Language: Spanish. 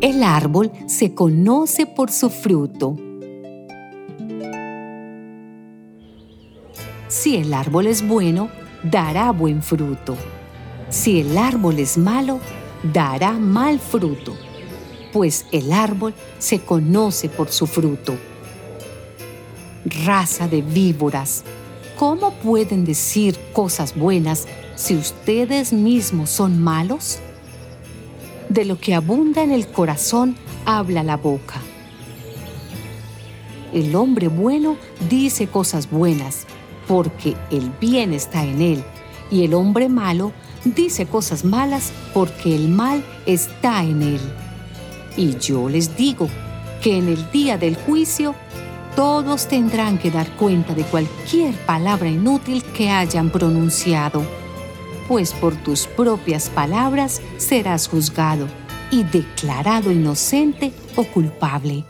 El árbol se conoce por su fruto. Si el árbol es bueno, dará buen fruto. Si el árbol es malo, dará mal fruto, pues el árbol se conoce por su fruto. Raza de víboras, ¿cómo pueden decir cosas buenas si ustedes mismos son malos? De lo que abunda en el corazón habla la boca. El hombre bueno dice cosas buenas, porque el bien está en él, y el hombre malo dice cosas malas, porque el mal está en él. Y yo les digo que en el día del juicio todos tendrán que dar cuenta de cualquier palabra inútil que hayan pronunciado, pues por tus propias palabras serás juzgado y declarado inocente o culpable.